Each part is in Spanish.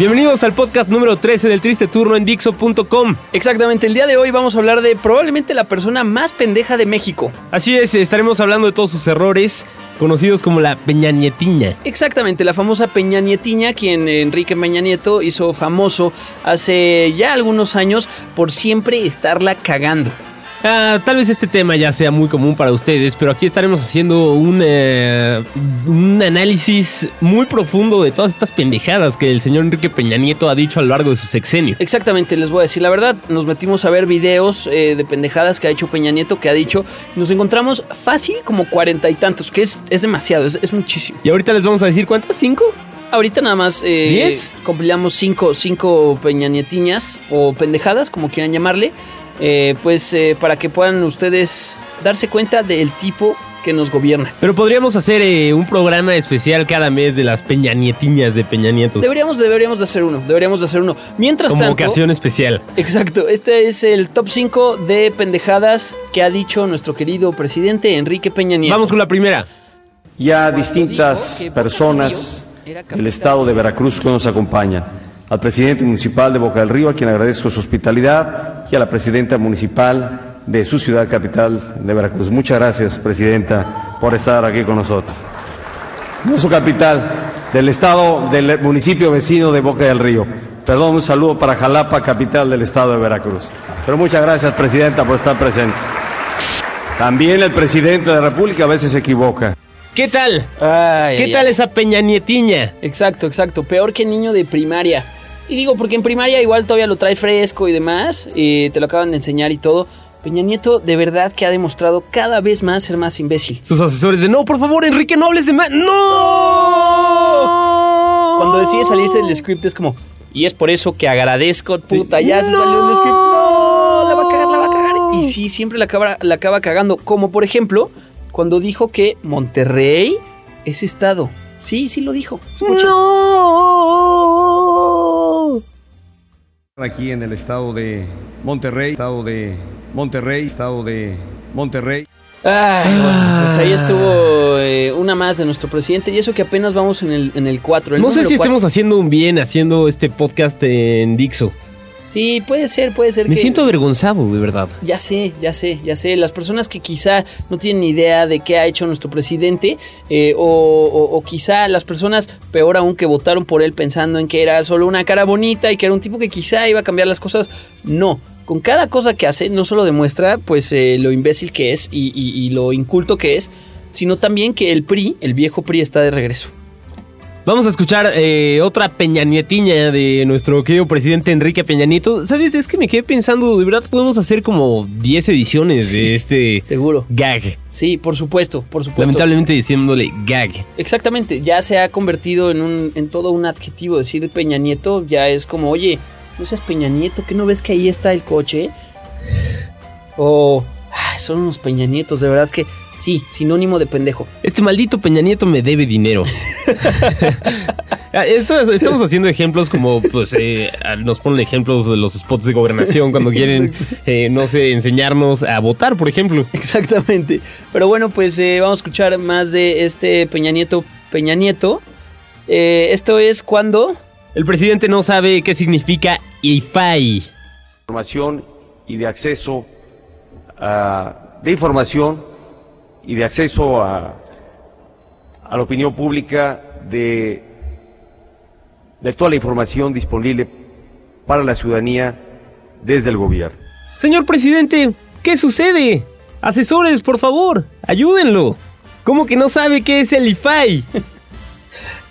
Bienvenidos al podcast número 13 del Triste Turno en Dixo.com. Exactamente, el día de hoy vamos a hablar de probablemente la persona más pendeja de México. Así es, estaremos hablando de todos sus errores, conocidos como la Peña Nietiña. Exactamente, la famosa Peña Nietiña, quien Enrique Peña Nieto hizo famoso hace ya algunos años por siempre estarla cagando. Ah, tal vez este tema ya sea muy común para ustedes, pero aquí estaremos haciendo un, eh, un análisis muy profundo de todas estas pendejadas que el señor Enrique Peña Nieto ha dicho a lo largo de su sexenio. Exactamente, les voy a decir la verdad. Nos metimos a ver videos eh, de pendejadas que ha hecho Peña Nieto, que ha dicho. Nos encontramos fácil como cuarenta y tantos, que es, es demasiado, es, es muchísimo. Y ahorita les vamos a decir cuántas, cinco. Ahorita nada más eh, ¿Diez? compilamos cinco, cinco peñanietiñas o pendejadas, como quieran llamarle, eh, pues eh, para que puedan ustedes darse cuenta del tipo que nos gobierna. Pero podríamos hacer eh, un programa especial cada mes de las Peña Nietiñas de Peña Nieto. Deberíamos, deberíamos de hacer uno, deberíamos de hacer uno. Mientras Como tanto, ocasión especial. exacto, este es el top 5 de pendejadas que ha dicho nuestro querido presidente Enrique Peña Nieto. Vamos con la primera. y a distintas personas del estado de Veracruz que nos acompañan. Al presidente municipal de Boca del Río, a quien agradezco su hospitalidad, y a la presidenta municipal de su ciudad capital de Veracruz. Muchas gracias, presidenta, por estar aquí con nosotros. No su capital, del estado, del municipio vecino de Boca del Río. Perdón, un saludo para Jalapa, capital del estado de Veracruz. Pero muchas gracias, presidenta, por estar presente. También el presidente de la República a veces se equivoca. ¿Qué tal? Ay, ¿Qué ay, tal ay. esa Peña Nietiña? Exacto, exacto. Peor que niño de primaria. Y digo, porque en primaria igual todavía lo trae fresco y demás, y te lo acaban de enseñar y todo. Peña Nieto de verdad que ha demostrado cada vez más ser más imbécil. Sus asesores de no, por favor, Enrique, no hables de más. ¡No! Cuando decide salirse del script es como, y es por eso que agradezco, puta, ya se salió del script. No, la va a cagar, la va a cagar. Y sí, siempre la acaba, la acaba cagando. Como por ejemplo, cuando dijo que Monterrey es estado. Sí, sí lo dijo. Escucha. Aquí en el estado de Monterrey, estado de Monterrey, estado de Monterrey. Ay, bueno, pues ahí estuvo eh, una más de nuestro presidente. Y eso que apenas vamos en el, en el 4. No sé si estemos haciendo un bien haciendo este podcast en Dixo. Sí, puede ser, puede ser Me que... siento avergonzado, de verdad. Ya sé, ya sé, ya sé. Las personas que quizá no tienen idea de qué ha hecho nuestro presidente, eh, o, o- o quizá las personas, peor aún, que votaron por él pensando en que era solo una cara bonita y que era un tipo que quizá iba a cambiar las cosas, no. Con cada cosa que hace, no solo demuestra pues eh, lo imbécil que es y, y- y lo inculto que es, sino también que el PRI, el viejo PRI, está de regreso. Vamos a escuchar eh, otra Peña Nietiña de nuestro querido presidente Enrique Peña Nieto. ¿Sabes? Es que me quedé pensando, de verdad podemos hacer como 10 ediciones de este Seguro. gag. Sí, por supuesto, por supuesto. Lamentablemente diciéndole gag. Exactamente, ya se ha convertido en, un, en todo un adjetivo. Decir Peña Nieto ya es como, oye, no seas Peña Nieto, ¿que no ves que ahí está el coche? O, "Ay, son unos Peña Nietos, de verdad que sí, sinónimo de pendejo. Este maldito Peña Nieto me debe dinero. Ah, esto- estamos haciendo ejemplos como, pues, eh, nos ponen ejemplos de los spots de gobernación cuando quieren, eh, no sé, enseñarnos a votar, por ejemplo. Exactamente. Pero bueno, pues eh, vamos a escuchar más de este Peña Nieto, Peña Nieto. Eh, esto es cuando... El presidente no sabe qué significa IFAI. Información y de acceso a, de información y de acceso a, a la opinión pública de, de toda la información disponible para la ciudadanía desde el gobierno. Señor presidente, ¿qué sucede? Asesores, por favor, ayúdenlo. ¿Cómo que no sabe qué es el IFAI?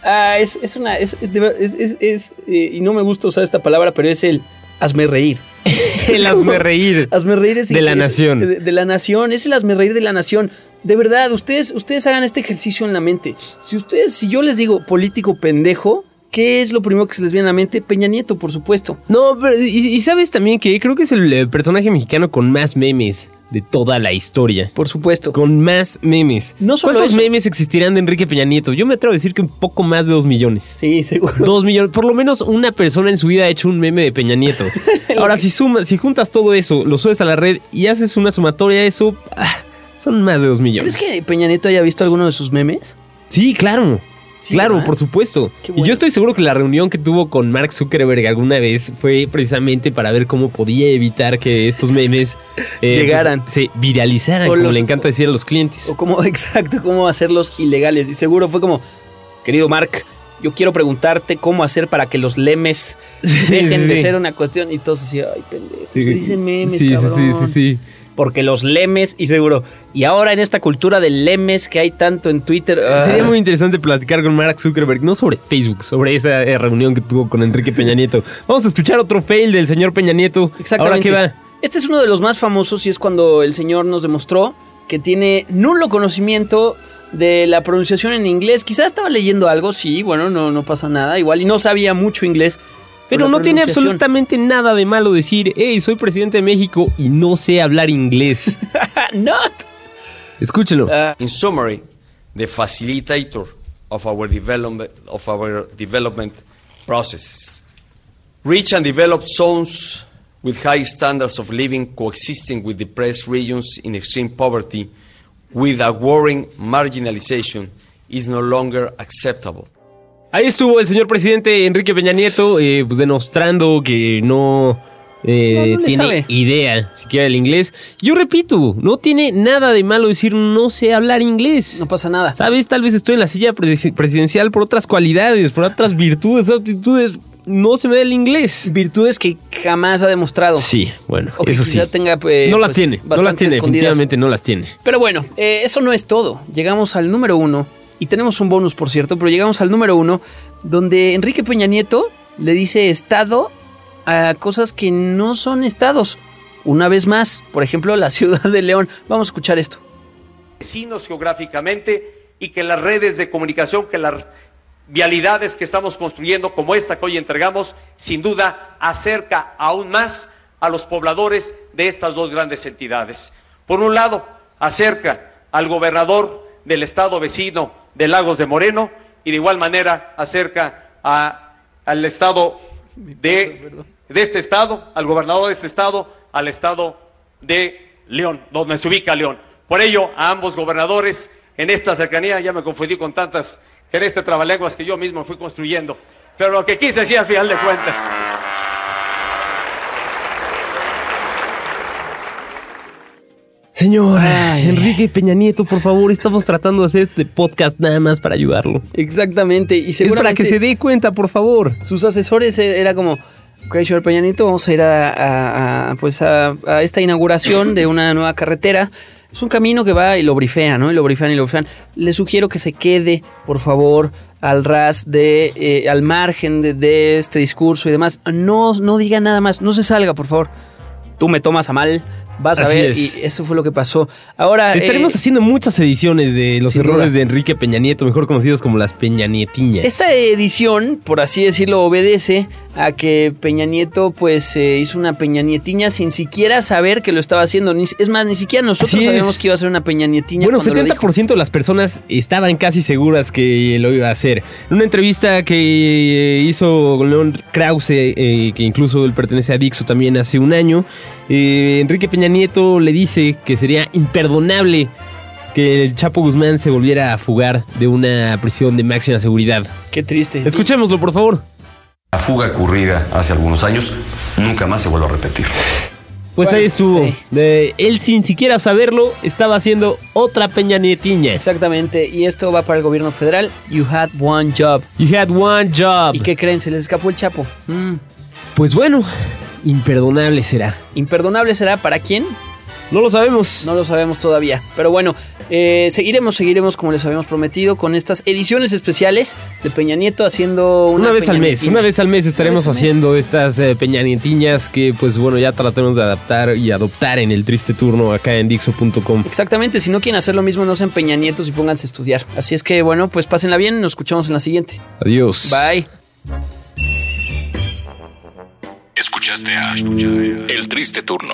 Ah, es, es una... Es, es- es- eh, y no me gusta usar esta palabra, pero es el hazme reír. El hazme reír. Hazme reír es De la nación. De, de la nación, es el hazme reír de la nación. De verdad, ustedes, ustedes hagan este ejercicio en la mente. Si ustedes, si yo les digo político pendejo, ¿qué es lo primero que se les viene a la mente? Peña Nieto, por supuesto. No, pero y, y sabes también que creo que es el eh, personaje mexicano con más memes de toda la historia. Por supuesto. Con más memes. No solo ¿Cuántos eso. memes existirán de Enrique Peña Nieto? Yo me atrevo a decir que un poco más de dos millones. Sí, seguro. Dos millones. Por lo menos una persona en su vida ha hecho un meme de Peña Nieto. Ahora, si sumas, si juntas todo eso, lo subes a la red y haces una sumatoria de eso, ah, son más de dos millones. ¿Crees que Peña Nieto haya visto alguno de sus memes? Sí, claro. Sí, claro, ¿verdad? por supuesto. Y yo estoy seguro que la reunión que tuvo con Mark Zuckerberg alguna vez fue precisamente para ver cómo podía evitar que estos memes eh, Llegaran. pues, se viralizaran, O como los- le encanta decir a los clientes. O cómo, exacto, cómo hacerlos ilegales. Y seguro fue como, querido Mark, yo quiero preguntarte cómo hacer para que los lemes dejen de sí. ser una cuestión. Y todos así, ay, pendejo, se dicen memes, sí, sí, cabrón. sí, sí, sí. Porque los lemes, y seguro, y ahora en esta cultura de lemes que hay tanto en Twitter... ah, Sería muy interesante platicar con Mark Zuckerberg, no sobre Facebook, sobre esa eh, reunión que tuvo con Enrique Peña Nieto. Vamos a escuchar otro fail del señor Peña Nieto. Exactamente. Ahora qué va. Este es uno de los más famosos y es cuando el señor nos demostró que tiene nulo conocimiento de la pronunciación en inglés. Quizás estaba leyendo algo, sí, bueno, no, no pasa nada, igual, y no sabía mucho inglés. Pero no tiene absolutamente nada de malo decir, hey, soy presidente de México y no sé hablar inglés. Not. Escúchenlo. Ah, In summary, the facilitator of our development of our development processes. Rich and developed zones with high standards of living coexisting with depressed regions in extreme poverty with a worrying marginalization is no longer acceptable. Ahí estuvo el señor presidente Enrique Peña Nieto, eh, pues demostrando que no, eh, No, no le tiene sabe. idea siquiera del inglés. Yo repito, no tiene nada de malo decir no sé hablar inglés. no pasa nada. Sabes, tal vez estoy en la silla presi- presidencial por otras cualidades, por otras virtudes, aptitudes. No se me da el inglés. Virtudes que jamás ha demostrado. Sí, bueno, O que eso sí. tenga, eh, no las pues, tiene, no las tiene, escondidas. definitivamente no las tiene. Pero bueno, eh, eso no es todo. Llegamos al número uno, y tenemos un bonus, por cierto, pero llegamos al número uno, donde Enrique Peña Nieto le dice Estado a cosas que no son estados. Una vez más, por ejemplo, la ciudad de León. Vamos a escuchar esto. vecinos geográficamente y que las redes de comunicación, que las vialidades que estamos construyendo, como esta que hoy entregamos, sin duda acerca aún más a los pobladores de estas dos grandes entidades. Por un lado, acerca al gobernador del estado vecino de Lagos de Moreno y de igual manera acerca a- al estado de, de este estado, al gobernador de este estado, al estado de León, donde se ubica León. Por ello, a ambos gobernadores en esta cercanía, ya me confundí con tantas que este trabalenguas que yo mismo fui construyendo, pero lo que quise decir al final de cuentas. Señor Ay, Enrique Peña Nieto, por favor, estamos tratando de hacer este podcast nada más para ayudarlo. Exactamente, y Es para que se dé cuenta, por favor. sus asesores e- era como, ok, señor Peña Nieto, vamos a ir a, a- a, pues a, a esta inauguración de una nueva carretera. Es un camino que va y lo brifea, ¿no? Y lo brifean y lo brifean. Le sugiero que se quede, por favor, al ras de, eh, al margen de, de este discurso y demás. No, no diga nada más, no se salga, por favor. Tú me tomas a mal, vas a ver. es. Y eso fue lo que pasó. Ahora. Estaremos eh, haciendo muchas ediciones de los errores duda. de Enrique Peña Nieto, mejor conocidos como las Peña Nietiñas. Esta edición, por así decirlo, obedece a que Peña Nieto pues eh, hizo una Peña Nietiña sin siquiera saber que lo estaba haciendo. Ni- es más, ni siquiera nosotros sabíamos que iba a ser una Peña Nietiña. Bueno, cuando lo dijo. 70% de las personas estaban casi seguras que lo iba a hacer. En una entrevista que eh, hizo León Krause, eh, que incluso él pertenece a Dixo también hace un año, eh, Enrique Peña Nieto le dice que sería imperdonable que el Chapo Guzmán se volviera a fugar de una prisión de máxima seguridad. Qué triste. Escuchémoslo, por favor. La fuga ocurrida hace algunos años nunca más se vuelve a repetir. Pues Bueno, ahí estuvo. sí. De- él sin siquiera saberlo estaba haciendo otra Peña Nietiña. Exactamente. Y esto va para el gobierno federal. You had one job. You had one job. ¿Y qué creen? Se les escapó el Chapo. Mm. Pues bueno, imperdonable será. Imperdonable será para quién? No lo sabemos. No lo sabemos todavía. Pero bueno, eh, seguiremos, seguiremos como les habíamos prometido con estas ediciones especiales de Peña Nieto haciendo una, Una, vez Peña al mes, una vez al mes estaremos mes. haciendo estas eh, peñanietiñas que pues bueno ya tratemos de adaptar y adoptar en el triste turno acá en Dixo.com. Exactamente, si no quieren hacer lo mismo, no sean Peña Nietos y pónganse a estudiar. Así es que bueno, pues pásenla bien, nos escuchamos en la siguiente. Adiós. Bye. Escuchaste a El Triste Turno,